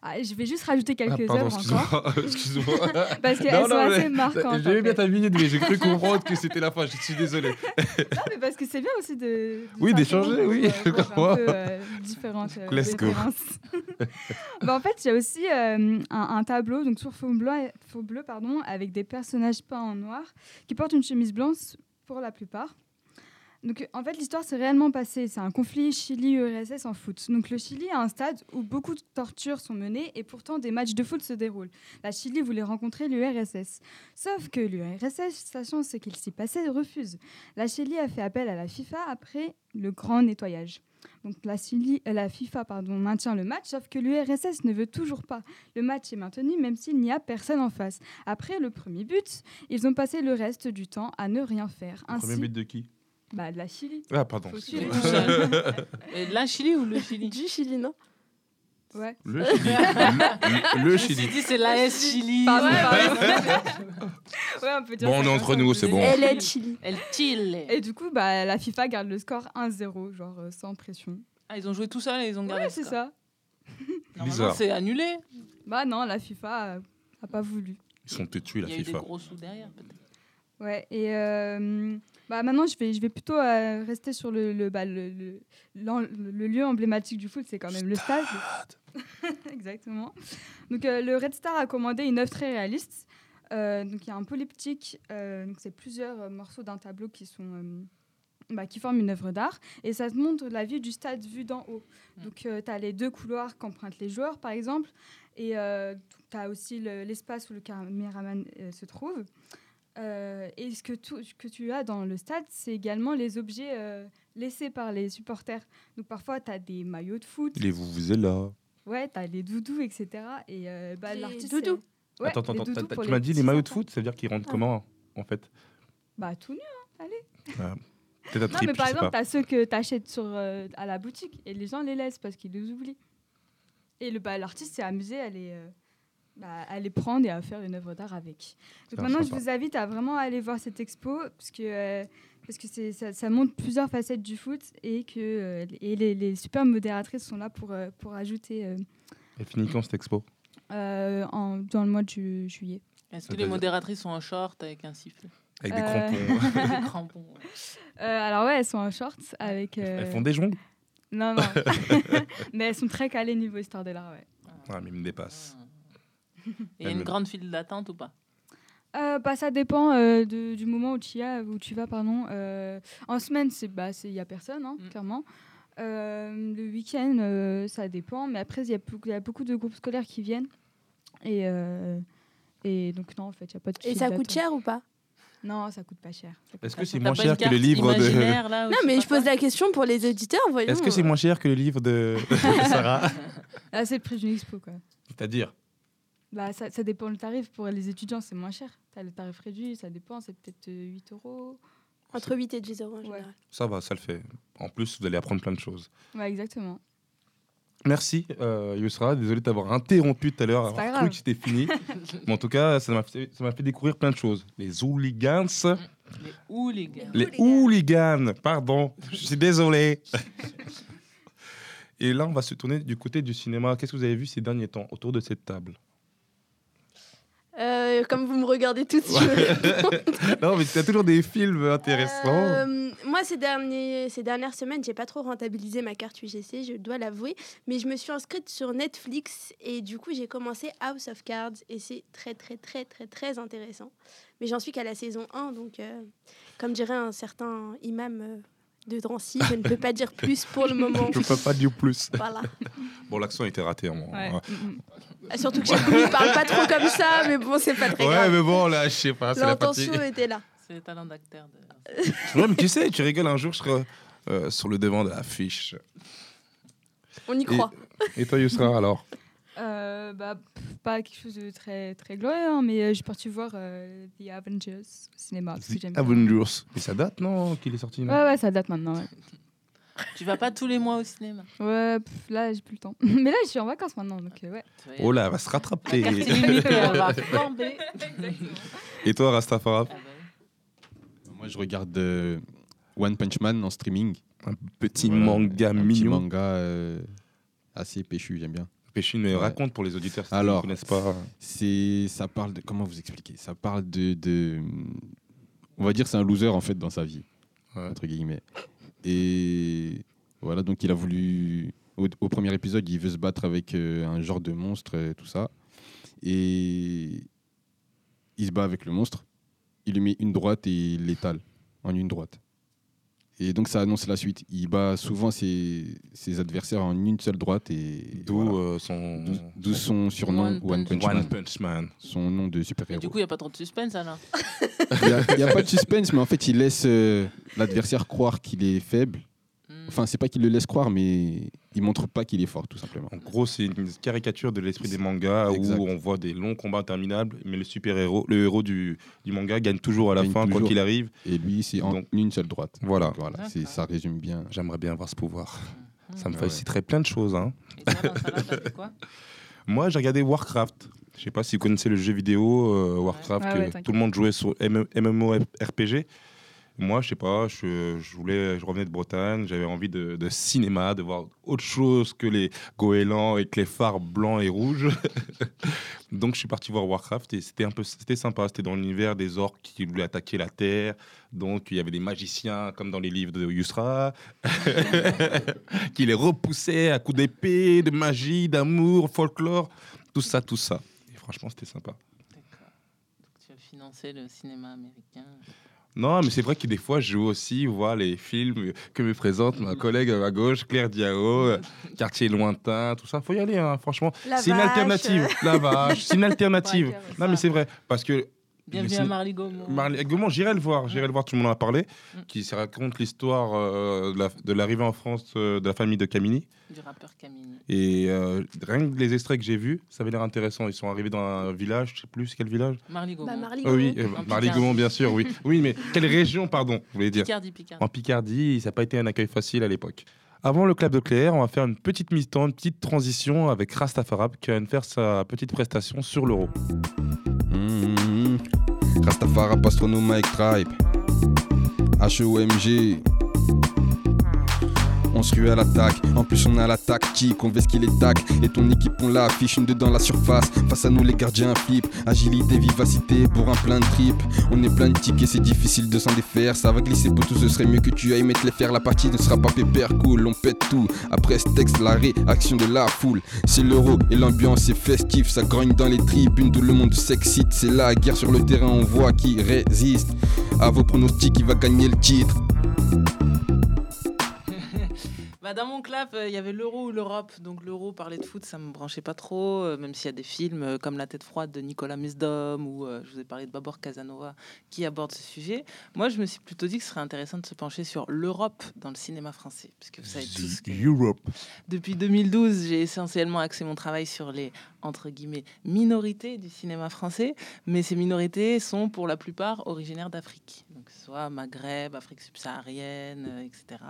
Ah, je vais juste rajouter Ah, quelques pardon, œuvres encore. excuse-moi. Parce qu'elles sont non, assez marquantes. J'aimais en bien ta visite, mais j'ai cru comprendre que c'était la fin. Je suis désolé. Non, mais parce que c'est bien aussi de. de Oui, d'échanger, oui, euh, comprends. Un peu euh, différentes euh, Let's go. Bah, en fait, il y a aussi euh, un, un tableau, donc sur fond bleu, fond bleu pardon, avec des personnages peints en noir qui portent une chemise blanche pour la plupart. Donc, en fait, l'histoire s'est réellement passée. C'est un conflit Chili-URSS en foot. Donc, le Chili a un stade où beaucoup de tortures sont menées et pourtant des matchs de foot se déroulent. La Chili voulait rencontrer l'URSS. Sauf que l'URSS, sachant ce qu'il s'y passait, refuse. La Chili a fait appel à la FIFA après le grand nettoyage. Donc la, Chili- euh, la FIFA pardon, maintient le match, sauf que l'URSS ne veut toujours pas. Le match est maintenu même s'il n'y a personne en face. Après le premier but, ils ont passé le reste du temps à ne rien faire. Ainsi, Premier but de qui? Bah, de la Chili. Ah, pardon. Seul. Et la Chili ou le Chili Du Chili, non? Ouais. Le Chili. Le, le Je me suis Chili. dit, c'est l'AS Chili. Pardon, Ouais. pardon. ouais, on peut dire Bon, on est entre nous, c'est bon. Elle est Chili. El Chile. Et du coup, bah, la FIFA garde le score 1-0, genre euh, sans pression. Ah, ils ont joué tout seuls et ils ont gardé Ouais, c'est ça. Normalement, Bizarre. c'est annulé. Bah non, la FIFA euh, a pas voulu. Ils sont tués, la Il y a eu des FIFA. gros sous derrière, peut-être. Ouais, et euh, bah maintenant je vais, je vais plutôt euh, rester sur le, le, bah, le, le, le lieu emblématique du foot, c'est quand même le stade. Exactement. Donc euh, le Red Star a commandé une œuvre très réaliste. Euh, donc il y a un polyptyque, euh, donc c'est plusieurs euh, morceaux d'un tableau qui sont euh, bah, qui forment une œuvre d'art et ça te montre la vue du stade vue d'en haut. Mm. Donc tu as les deux couloirs qu'empruntent les joueurs par exemple et tu as aussi le- l'espace où le caméraman euh, se trouve. Euh, et ce que, tout- ce que tu as dans le stade, c'est également les objets euh, laissés par les supporters. Donc parfois, tu as des maillots de foot, Les vous vous êtes là. ouais, tu as les doudous, etc. Et euh, bah, Les l'artiste. doudous c'est- Ouais, attends, attends, doudous tu m'as dit les maillots de foot, ça veut dire qu'ils rentrent Ah. comment en fait? Bah, tout nu. Peut-être un Non, trip, mais par exemple, tu as ceux que tu achètes sur, euh, à la boutique et les gens les laissent parce qu'ils les oublient. Et le, bah, l'artiste s'est amusé à les, euh, bah, à les prendre et à faire une œuvre d'art avec. Donc maintenant, sympa. je vous invite à vraiment aller voir cette expo parce que, euh, parce que c'est, ça, ça montre plusieurs facettes du foot et que euh, et les, les super modératrices sont là pour, euh, pour ajouter euh, Elle finit quand cette expo? euh, en, dans le mois de ju- juillet. Est-ce que les modératrices sont en short avec un sifflet? Avec des Euh, crampons. Des crampons. ouais. Euh, alors ouais, elles sont en shorts avec... euh, Elles font des jongles Non, non. mais elles sont très calées niveau histoire de l'art, ouais. Ah, mais ils me dépassent. Ah. Il y a une me- grande file d'attente ou pas? Euh, bah, ça dépend euh, de- du moment où tu y as, où tu vas, pardon. Euh, en semaine, c'est bah, il n'y a personne, hein, Mm. clairement. Euh, le week-end, euh, ça dépend, mais après, il y, a beaucoup- il y a beaucoup de groupes scolaires qui viennent. Et, euh, et donc, non, en fait, il n'y a pas de Et ça coûte cher ou pas? Non, ça coûte pas cher. Est-ce que c'est moins cher que le livre de. là, Non, mais je pose la question pour les auditeurs, voyons. Est-ce que c'est moins cher que le livre de Sarah? Ah, c'est le prix d'une expo, quoi. C'est-à-dire? Bah, ça, ça dépend le tarif. Pour les étudiants, c'est moins cher. T'as le tarif réduit, ça dépend, c'est peut-être euh, 8 euros. Entre 8 et 10 euros en Ouais. général. Ça va, ça le fait. En plus, vous allez apprendre plein de choses. Ouais, exactement. Merci, euh, Yousra. Désolé de t'avoir interrompu tout à l'heure. C'est pas grave. c'était fini. Mais en tout cas, ça m'a fait, ça m'a fait découvrir plein de choses. Les hooligans. Les hooligans. Les hooligans, pardon. Je suis désolé. Et là, on va se tourner du côté du cinéma. Qu'est-ce que vous avez vu ces derniers temps autour de cette table? Euh, comme vous me regardez tout de suite. Non, mais tu as toujours des films intéressants. Euh, moi, ces, derniers, ces dernières semaines, j'ai pas trop rentabilisé ma carte UGC, je dois l'avouer. Mais je me suis inscrite sur Netflix et du coup, j'ai commencé House of Cards et c'est très, très, très, très, très intéressant. Mais j'en suis qu'à la saison 1, donc euh, comme dirait un certain imam de Drancy, je ne peux pas dire plus pour le moment. Je peux pas dire plus. Voilà. Bon, l'accent était raté. hein. Ouais. Ouais, Mm, mm. Ah, Surtout que Chakou, il parle pas trop comme ça, mais bon, c'est pas très grave. mais bon, là, je sais pas. Partie. L'intention était là. C'est le talent d'acteur. De... Ouais, mais tu sais, tu rigoles un jour, je serai euh, sur le devant de l'affiche. On y croit. Et toi, Yousra, alors? Euh, bah, pff, pas quelque chose de très, très glorieux, hein, mais euh, j'ai parti voir euh, The Avengers au cinéma. Parce que j'aime bien. Avengers. Et ça date, non Qu'il est sorti non Ouais, ouais, ça date maintenant. Ouais, Tu vas pas tous les mois au cinéma? ouais pff, là, j'ai plus le temps. mais là, je suis en vacances maintenant, donc euh, ouais. Oh là, elle va se rattraper. elle va flamber. Et toi, Rastafara Ah bah oui. Moi, je regarde euh, One Punch Man en streaming. Un petit Voilà, manga un petit mignon. manga euh, assez péchu, j'aime bien. Péchine, mais Ouais. raconte pour les auditeurs ils ne connaissent pas. C'est, ça parle de, comment vous expliquer? Ça parle de, de, on va dire, c'est un loser en fait dans sa vie, Ouais. entre guillemets. Et voilà, donc il a voulu, au, au premier épisode, il veut se battre avec euh, un genre de monstre, et tout ça, et il se bat avec le monstre. Il lui met une droite et il l'étale en une droite. Et donc ça annonce la suite. Il bat souvent ses, ses adversaires en une seule droite et D'où voilà. euh, son. D'où- d'où son surnom One One Punch One Man, Punch Man. son nom de Et super-héros. du coup, il n'y a pas trop de suspense alors. Il n'y a, pas de suspense, mais en fait, il laisse euh, l'adversaire croire qu'il est faible. Enfin, c'est pas qu'il le laisse croire, mais il montre pas qu'il est fort, tout simplement. En gros, c'est une caricature de l'esprit des mangas Exact. où on voit des longs combats interminables, mais le super-héros, le héros du, du manga gagne toujours à la Gagne fin, quoi qu'il arrive. Et lui, c'est en Donc- une seule droite. Voilà. Donc voilà, c'est- ça résume bien. J'aimerais bien avoir ce pouvoir. Ça me Ah ouais. faciliterait plein de choses. hein. Et ça, quoi? Moi, j'ai regardé Warcraft. Je sais pas si vous connaissez le jeu vidéo euh, Warcraft, Ouais, que ouais, t'inquiète. tout le monde jouait sur MMORPG. Moi, je sais pas, je, voulais, je revenais de Bretagne, j'avais envie de, de cinéma, de voir autre chose que les goélands et que les phares blancs et rouges. Donc, je suis parti voir Warcraft et c'était un peu, c'était sympa. C'était dans l'univers des orques qui voulaient attaquer la Terre. Donc, il y avait des magiciens comme dans les livres de Yusra qui les repoussaient à coups d'épée, de magie, d'amour, folklore, tout ça, tout ça. Et franchement, c'était sympa. D'accord. Donc, tu as financé le cinéma américain. Non, mais c'est vrai que des fois, je joue aussi voir les films que me présente ma collègue à ma gauche, Claire Diao, euh, Quartier lointain, tout ça. Faut y aller, hein, franchement. C'est une alternative. La vache, c'est une alternative. Ouais, non, mais c'est vrai. Parce que Bienvenue à Marley Gaumont. Marley Gaumont, j'irai le voir, j'irai le voir, tout le monde en a parlé, Mm. qui se raconte l'histoire euh, de la- de l'arrivée en France euh, de la famille de Camini. Du rappeur Camini. Et euh, rien que les extraits que j'ai vus, ça avait l'air intéressant. Ils sont arrivés dans un village, je sais plus quel village. Marley Gaumont. Bah, Marley Ah oui, Gaumont. euh, En Marley. Gaumont, bien sûr, oui. Oui, mais quelle région, pardon, vous voulez dire Picardie, Picardie. En Picardie, ça n'a pas été un accueil facile à l'époque. Avant le club de Claire, on va faire une petite mi-temps, une petite transition avec Rastafarab qui va nous faire sa petite prestation sur l'euro. Rastafara, Pastronome, Mike Tribe. HOMG. On se rue à l'attaque, en plus on a la tactique, on veut ce qu'il est tac, et ton équipe on l'affiche, une deux dans la surface, face à nous les gardiens flip, agilité, vivacité, pour un plein de trip, on est plein de tickets, c'est difficile de s'en défaire, ça va glisser pour tout, ce serait mieux que tu ailles mettre les faire, la partie ne sera pas pépère, cool, on pète tout, après ce texte, la réaction de la foule, c'est l'euro et l'ambiance est festive, ça grogne dans les tribunes, tout le monde s'excite, c'est la guerre sur le terrain, on voit qui résiste, à vos pronostics, qui va gagner le titre. Bah, dans mon clap, euh, il y avait l'euro ou l'Europe. Donc l'euro, parler de foot, ça me branchait pas trop, euh, même s'il y a des films euh, comme La tête froide de Nicolas Mesdom ou euh, je vous ai parlé de Babor Casanova qui abordent ce sujet. Moi, je me suis plutôt dit que ce serait intéressant de se pencher sur l'Europe dans le cinéma français. Parce que vous savez tous que Europe. depuis 2012, j'ai essentiellement axé mon travail sur les entre guillemets minorités du cinéma français, mais ces minorités sont pour la plupart originaires d'Afrique, donc que ce soit Maghreb, Afrique subsaharienne, etc.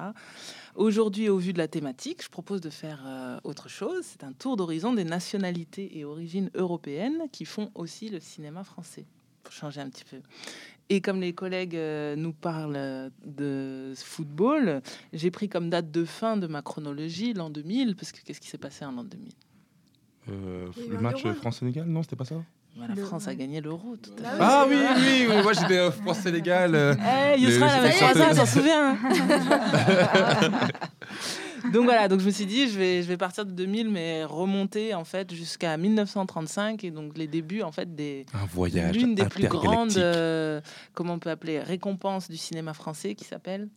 Aujourd'hui, au vu de la thématique, je propose de faire euh, autre chose. C'est un tour d'horizon des nationalités et origines européennes qui font aussi le cinéma français, pour changer un petit peu. Et comme les collègues euh, nous parlent de football, j'ai pris comme date de fin de ma chronologie l'an 2000, parce que qu'est-ce qui s'est passé en l'an 2000 Euh, le match. France-Sénégal, non, c'était pas ça? La Le- France a gagné l'euro, tout à Bah fait. Ah oui, oui, oui, moi j'étais euh, France-Sénégal. euh. Eh, Le- elle avait le- trois ans, le- t'en souviens hein Donc voilà, donc je me suis dit, je vais, je vais partir de 2000, mais remonter en fait jusqu'à 1935 et donc les débuts en fait des Un voyage l'une des plus grandes, euh, comment on peut appeler, récompenses du cinéma français qui s'appelle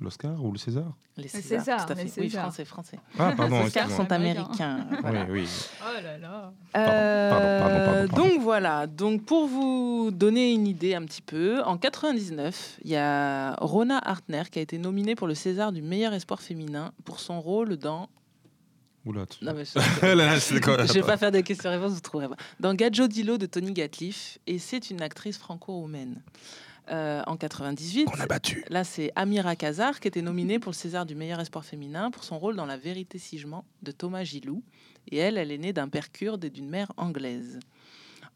L'Oscar ou le César les Césars. Césars, tout à fait. les Oui, français, français. Ah, pardon, les Oscars sont américains. voilà. Oui, oui. Oh là là. pardon, pardon, pardon, pardon. Donc voilà, donc pour vous donner une idée un petit peu, en 99, il y a Rona Hartner qui a été nominée pour le César du meilleur espoir féminin pour son rôle dans. Oula, tu- Non, mais je vais pas faire des questions-réponses, vous trouverez pas. Dans Gadjo Dilo de Tony Gatliff, et c'est une actrice franco-roumaine. Euh, en 98, On a battu. Là, c'est Amira Kazar qui était nominée pour le César du meilleur espoir féminin pour son rôle dans La vérité si je mens de Thomas Gilou. Et elle, elle est née d'un père kurde et d'une mère anglaise.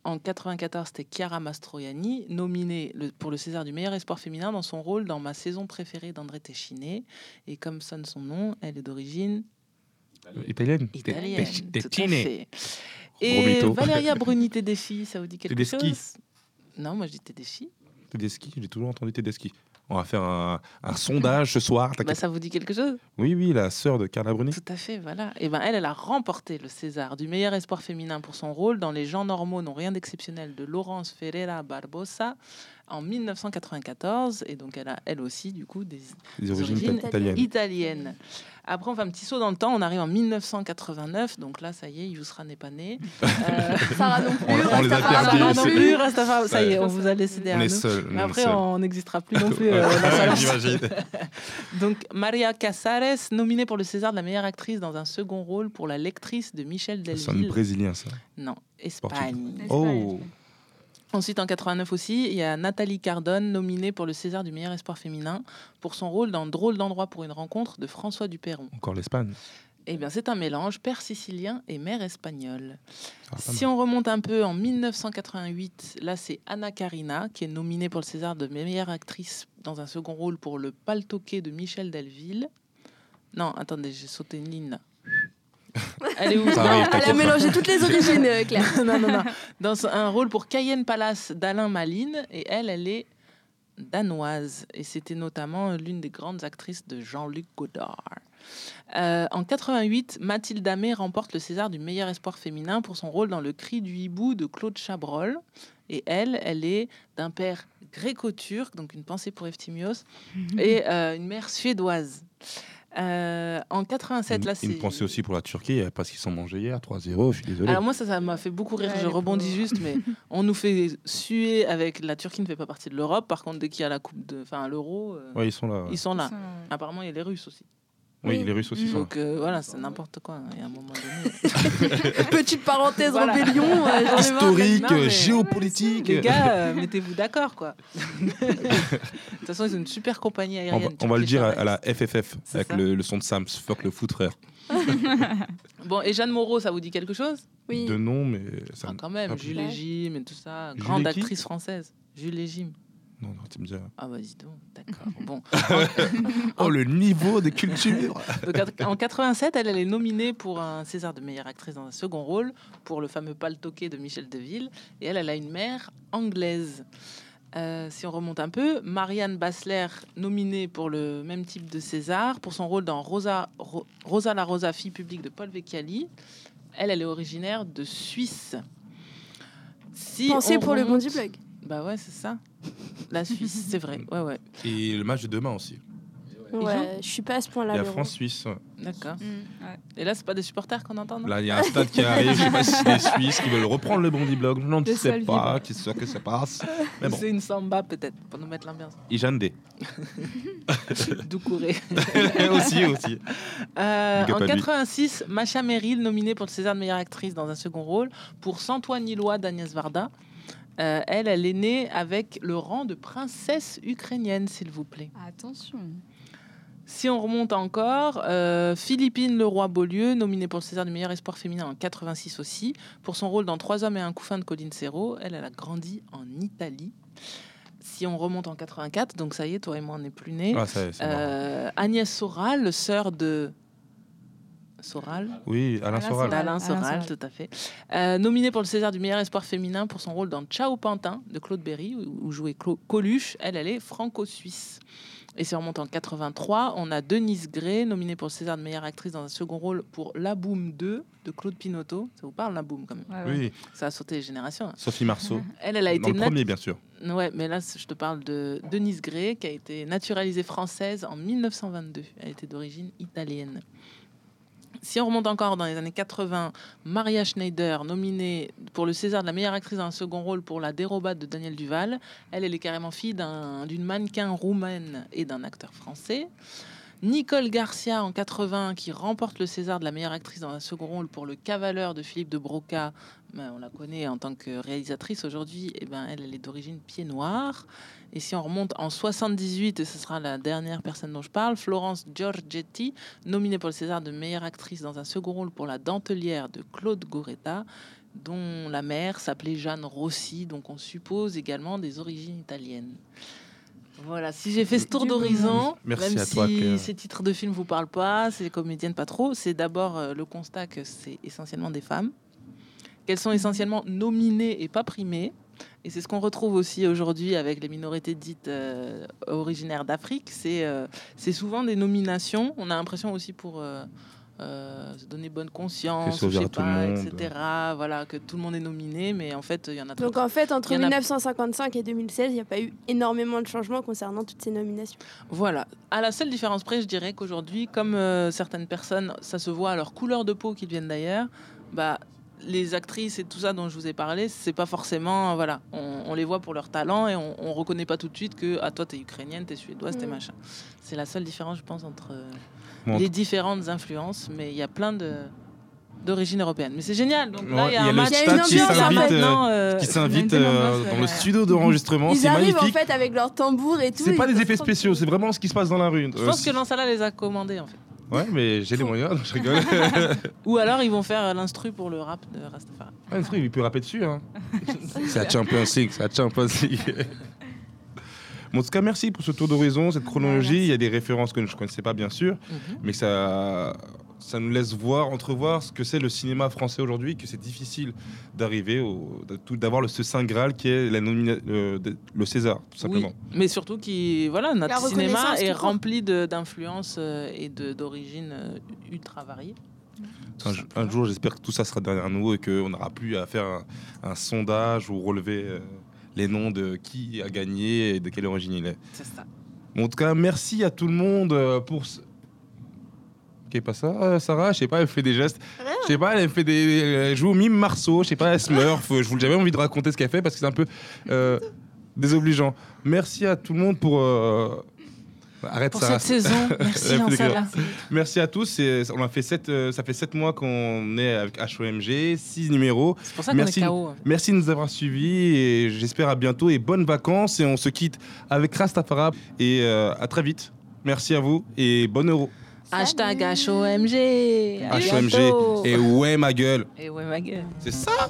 En 94, c'était Chiara Mastroianni, nominée le- pour le César du meilleur espoir féminin dans son rôle dans Ma saison préférée d'André Téchiné. Et comme sonne son nom, elle est d'origine Italienne italienne. Fait. Gros Et mytho. Valeria Bruni Tedeschi, ça vous dit quelque Tedeschi. chose? Non, moi je dis Tedeschi. Tedeschi, j'ai toujours entendu Tedeschi. On va faire un, un sondage ce soir. Bah, ça vous dit quelque chose? Oui, oui, la sœur de Carla Bruni. Tout à fait, voilà. Et ben elle, elle a remporté le César du meilleur espoir féminin pour son rôle dans Les gens normaux n'ont rien d'exceptionnel de Laurence Ferreira Barbosa en 1994. Et donc elle a elle aussi du coup des Des origines origines italiennes. italiennes. Après on fait un petit saut dans le temps, on arrive en 1989. Donc là ça y est, Yousra n'est pas né. Euh, Sarah non plus. On- on les a perdus, Sarah non c'est- plus, Rastafari, ça y est, on vous a laissé On derrière est nous. seuls. Mais après, on n'existera plus non plus. euh, J'imagine. Donc, Maria Casares, nominée pour le César de la meilleure actrice dans un second rôle pour la lectrice de Michel Ça sonne Delville. brésilien, ça. Non, Espagne. Oh, Ensuite, en 89 aussi, il y a Nathalie Cardone, nominée pour le César du meilleur espoir féminin pour son rôle dans Drôle d'endroit pour une rencontre de François Duperron. encore l'Espagne. Eh bien, c'est un mélange père sicilien et mère espagnole. Ah, Si on remonte un peu en 1988, là c'est Anna Karina qui est nominée pour le César de meilleure actrice dans un second rôle pour le paltoquet de Michel Delville. Non, attendez, j'ai sauté une ligne là. Elle est où Ça Non, arrive, Elle a t'inquiète. mélangé toutes les origines, euh, Claire. non, non, non. Dans un rôle pour Cayenne Palace d'Alain Maline et elle, elle est danoise et c'était notamment l'une des grandes actrices de Jean-Luc Godard. Euh, en 88, Mathilde Amé remporte le César du meilleur espoir féminin pour son rôle dans Le Cri du hibou de Claude Chabrol. Et elle, elle est d'un père gréco-turc, donc une pensée pour Eftimios, et euh, une mère suédoise. Euh, en 87, là, c'est. Une pensée aussi pour la Turquie, euh, parce qu'ils sont mangés hier, 3-0, je suis désolé. Alors moi ça ça m'a fait beaucoup rire, Ouais, je rebondis juste mais on nous fait suer avec la Turquie ne fait pas partie de l'Europe par contre dès qu'il y a la coupe de enfin l'euro euh, Ouais, ils sont là. ils sont là. Ça, Apparemment il y a les Russes aussi. Oui, Oui. les Russes aussi sont. Donc euh, voilà, c'est n'importe quoi, il y a un moment donné. Petite parenthèse Voilà. rébellion. euh. Historique, Non, mais- géopolitique. les gars, euh, mettez-vous d'accord quoi. de toute façon, ils ont une super compagnie On aérienne. va, on va le dire à, la FFF, avec le, le son de Sams, fuck le foot, frère. Bon, et Jeanne Moreau, ça vous dit quelque chose? Oui. De nom, mais ça Ah, Quand même, Jules et Jim et tout ça, Jules grande actrice française. Jules et Jim. Non, non, tu me dis. Ah bah dis donc, d'accord. Bon. Oh, le niveau de culture Donc, en 87, elle, elle est nominée pour un César de meilleure actrice dans un second rôle pour le fameux Paltoquet de Michel Deville. Et elle, elle a une mère anglaise. Euh, si on remonte un peu, Marianne Bassler, nominée pour le même type de César, pour son rôle dans Rosa, Ro- Rosa la Rosa, fille publique de Paul Vecchiali. Elle, elle est originaire de Suisse. Si Pensez pour le bon du blog. Bah ouais, c'est ça. La Suisse, c'est vrai. Ouais, ouais. Et le match de demain aussi. Ouais, je suis pas à ce point-là. Il y a Léon. France-Suisse. ouais. D'accord. Mm, ouais. Et là, c'est pas des supporters qu'on entend, non Là, il y a un stade qui arrive. Je sais pas si c'est les Suisses qui veulent reprendre le Bondi Blog. Je n'en Le sais seul pas. Qui sûr que ça passe. Mais bon, C'est une samba, peut-être, pour nous mettre l'ambiance. Ijande. Doucouré. aussi, aussi. Euh, Big up en à lui. 86, Macha Merrill, nominée pour le César de meilleure actrice dans un second rôle, pour Sans toi ni loi d'Agnès Varda. Euh, elle, elle est née avec le rang de princesse ukrainienne, s'il vous plaît. Attention. Si on remonte encore, euh, Philippine Leroy-Beaulieu, nominée pour le César du meilleur espoir féminin en 86 aussi, pour son rôle dans Trois hommes et un couffin de Colline Serrault. Elle, elle a grandi en Italie. Si on remonte en 84, donc ça y est, toi et moi, on n'est plus nés. Ah. Euh, Agnès Soral, sœur de Soral, Oui, Alain Alain Soral. Soral. Alain Soral, Soral. tout à fait. Euh, nominée pour le César du meilleur espoir féminin pour son rôle dans Ciao Pantin de Claude Berry, où, où jouait Clo- Coluche. Elle, elle est franco-suisse. Et on remonte en 83, on a Denise Gray, nominée pour le César de meilleure actrice dans un second rôle pour La Boum 2 de Claude Pinotto. Ça vous parle, La Boum, quand même Ouais, ouais. Oui, Ça a sauté les générations. hein. Sophie Marceau. Elle, elle a Dans été le nat- premier, bien sûr. Ouais, mais là, je te parle de Denise Gray, qui a été naturalisée française en 1922. Elle était d'origine italienne. Si on remonte encore dans les années 80, Maria Schneider, nominée pour le César de la meilleure actrice dans un second rôle pour La dérobade de Daniel Duval. Elle, est carrément fille d'un- d'une mannequin roumaine et d'un acteur français. Nicole Garcia en 80 qui remporte le César de la meilleure actrice dans un second rôle pour Le Cavaleur de Philippe de Broca. Ben, on la connaît en tant que réalisatrice aujourd'hui. Et ben, elle, elle est d'origine pied noir. Et si on remonte en 78, et ce sera la dernière personne dont je parle, Florence Giorgetti, nominée pour le César de meilleure actrice dans un second rôle pour La Dentelière de Claude Goretta, dont la mère s'appelait Jeanne Rossi, donc on suppose également des origines italiennes. Voilà, si j'ai fait ce tour d'horizon, même à toi, si Claire. ces titres de films vous parlent pas, ces comédiennes pas trop, c'est d'abord euh, le constat que c'est essentiellement des femmes, qu'elles sont essentiellement nominées et pas primées. Et c'est ce qu'on retrouve aussi aujourd'hui avec les minorités dites euh, originaires d'Afrique. C'est euh, c'est souvent des nominations. On a l'impression aussi pour euh, euh, se donner bonne conscience, je sais pas, etc. Voilà, que tout le monde est nominé, mais en fait, il y en a trop. Donc en fait, entre Il y en a- 1955 et 2016, il n'y a pas eu énormément de changements concernant toutes ces nominations. Voilà. À la seule différence près, je dirais qu'aujourd'hui, comme euh, certaines personnes, ça se voit à leur couleur de peau qu'ils viennent d'ailleurs, bah, les actrices et tout ça dont je vous ai parlé, c'est pas forcément. Voilà. On, on les voit pour leur talent et on, on reconnaît pas tout de suite que ah, toi, t'es ukrainienne, t'es suédoise, t'es Mm. machin. C'est la seule différence, je pense, entre euh, Bon, les différentes influences, mais il y a plein de d'origine européenne. Mais c'est génial. Donc là, il y a un le match. Y a qui ambiance, en s'invite, euh, Maintenant, euh, euh, dans le studio d'enregistrement. Ils C'est arrivent en magnifique. fait avec leur tambour et tout. C'est pas des effets spéciaux, c'est vraiment ce qui se passe dans la rue. je pense que Lansala les a commandés en fait. Ouais, mais j'ai les moyens, je rigole. Ou alors ils vont faire l'instru pour le rap de Rastafari. Ah, truc, il peut rapper dessus. Hein. c'est la Champions League, c'est la Champions League. Bon, en tout cas, merci pour ce tour d'horizon, cette chronologie. Il y a des références que je ne connaissais pas, bien sûr, mais ça, ça nous laisse voir, entrevoir ce que c'est le cinéma français aujourd'hui, que c'est difficile d'arriver, au- d'avoir le ce saint graal qui est la nomina- le, César, tout simplement. Oui, mais surtout qui voilà notre cinéma est rempli de- d'influences euh, et de- d'origines euh, ultra variées. Un, jour, j'espère que tout ça sera derrière nous et qu'on n'aura plus à faire un, un sondage ou relever euh, les noms de qui a gagné et de quelle origine il est. C'est ça. Bon, en tout cas, merci à tout le monde pour. Pas ça, euh, Sarah Je sais pas, elle fait des gestes. Je sais pas, elle fait des. Elle joue au mime Marceau, je sais pas, elle smurf. Je vous jamais envie de raconter ce qu'elle fait parce que c'est un peu euh, désobligeant. Merci à tout le monde pour. euh, Arrête Pour Sarah. cette saison, merci à tous. On a fait sept, euh, ça fait 7 mois qu'on est avec HOMG, 6 numéros. C'est pour ça qu'on Merci. est KO. Merci de nous avoir suivis et j'espère à bientôt et bonnes vacances. Et on se quitte avec Rastafara et euh, à très vite. Merci à vous et bon euro. Hashtag HOMG. HOMG. Et ouais, ma gueule. Et ouais, ma gueule. C'est ça.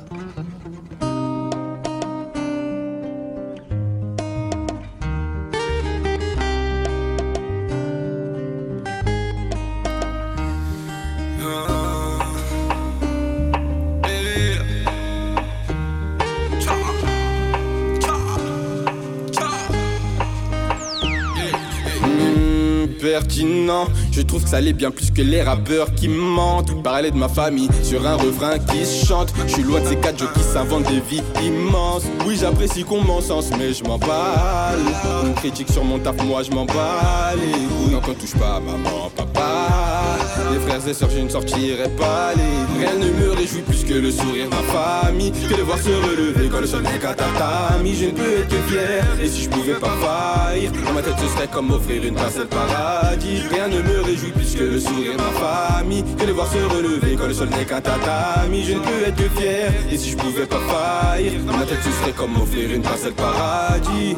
Mmh, pertinent je trouve que ça l'est bien plus que les rappeurs qui mentent. Parler de ma famille sur un refrain qui chante. Je suis loin de ces quatre jeux qui s'inventent des vies immenses. Oui, j'apprécie qu'on m'encense, mais je bats. On critique sur mon taf, moi je m'en bats les couilles. Donc on touche pas à maman. Les frères et sœurs, je ne sortirai pas les Rien ne me réjouit plus que le sourire ma famille. Que de voir se relever quand le sol n'est qu'à tatami. Je ne peux être que fier. Et si je pouvais pas faillir, dans ma tête ce serait comme offrir une parcelle paradis. Rien ne me réjouit plus que le sourire ma famille. Que de voir se relever quand le sol n'est qu'un tatami. Je ne peux être que fier. Et si je pouvais pas faillir, dans ma tête ce serait comme offrir une parcelle paradis.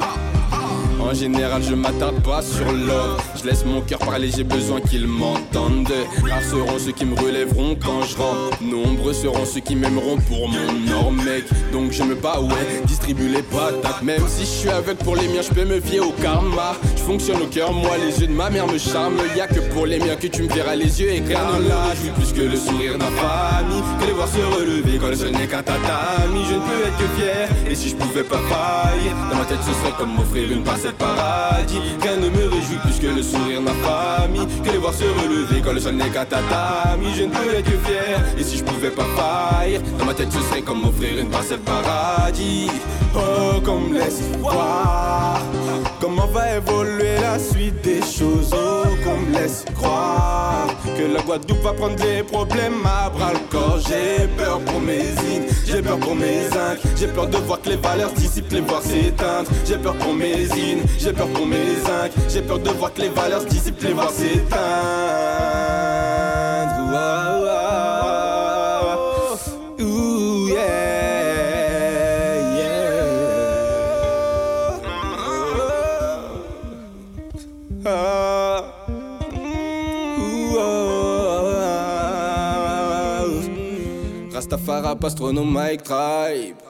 En général, je m'attarde pas sur l'or. Je laisse mon cœur parler, j'ai besoin qu'ils m'entendent. Rares seront ceux qui me relèveront quand je rentre. Nombreux seront ceux qui m'aimeront pour mon or, mec. Donc je me bats, ouais, distribue les patates. Même si je suis avec pour les miens, je peux me fier au karma. Je fonctionne au cœur, moi, les yeux de ma mère me charment. Y'a que pour les miens que tu me verras les yeux éclairs la Je plus que le sourire d'un famille. Que les voir se relever quand sol n'est qu'un tatami. Je ne peux être que fier. Et si je pouvais pas faillir, dans ma tête ce serait comme m'offrir une parcelle paradis. Rien ne me réjouit plus que le sourire de ma famille. Que les voir se relever quand le sol n'est qu'un tatami. Je ne peux être que fier. Et si je pouvais pas faillir, dans ma tête ce serait comme m'offrir une parcelle paradis. Oh, qu'on me laisse voir comment va évoluer la suite des choses? Oh, qu'on me laisse croire que la Guadeloupe va prendre les problèmes à bras le corps. J'ai peur pour mes îles, j'ai peur pour mes zincs, j'ai peur de voir que les valeurs dissipent, les voir s'éteindre. J'ai peur pour mes îles, j'ai peur pour mes zincs, j'ai peur de voir que les valeurs dissipent, les voir s'éteindre. Rastafari, Pastronome, Mike Tribe.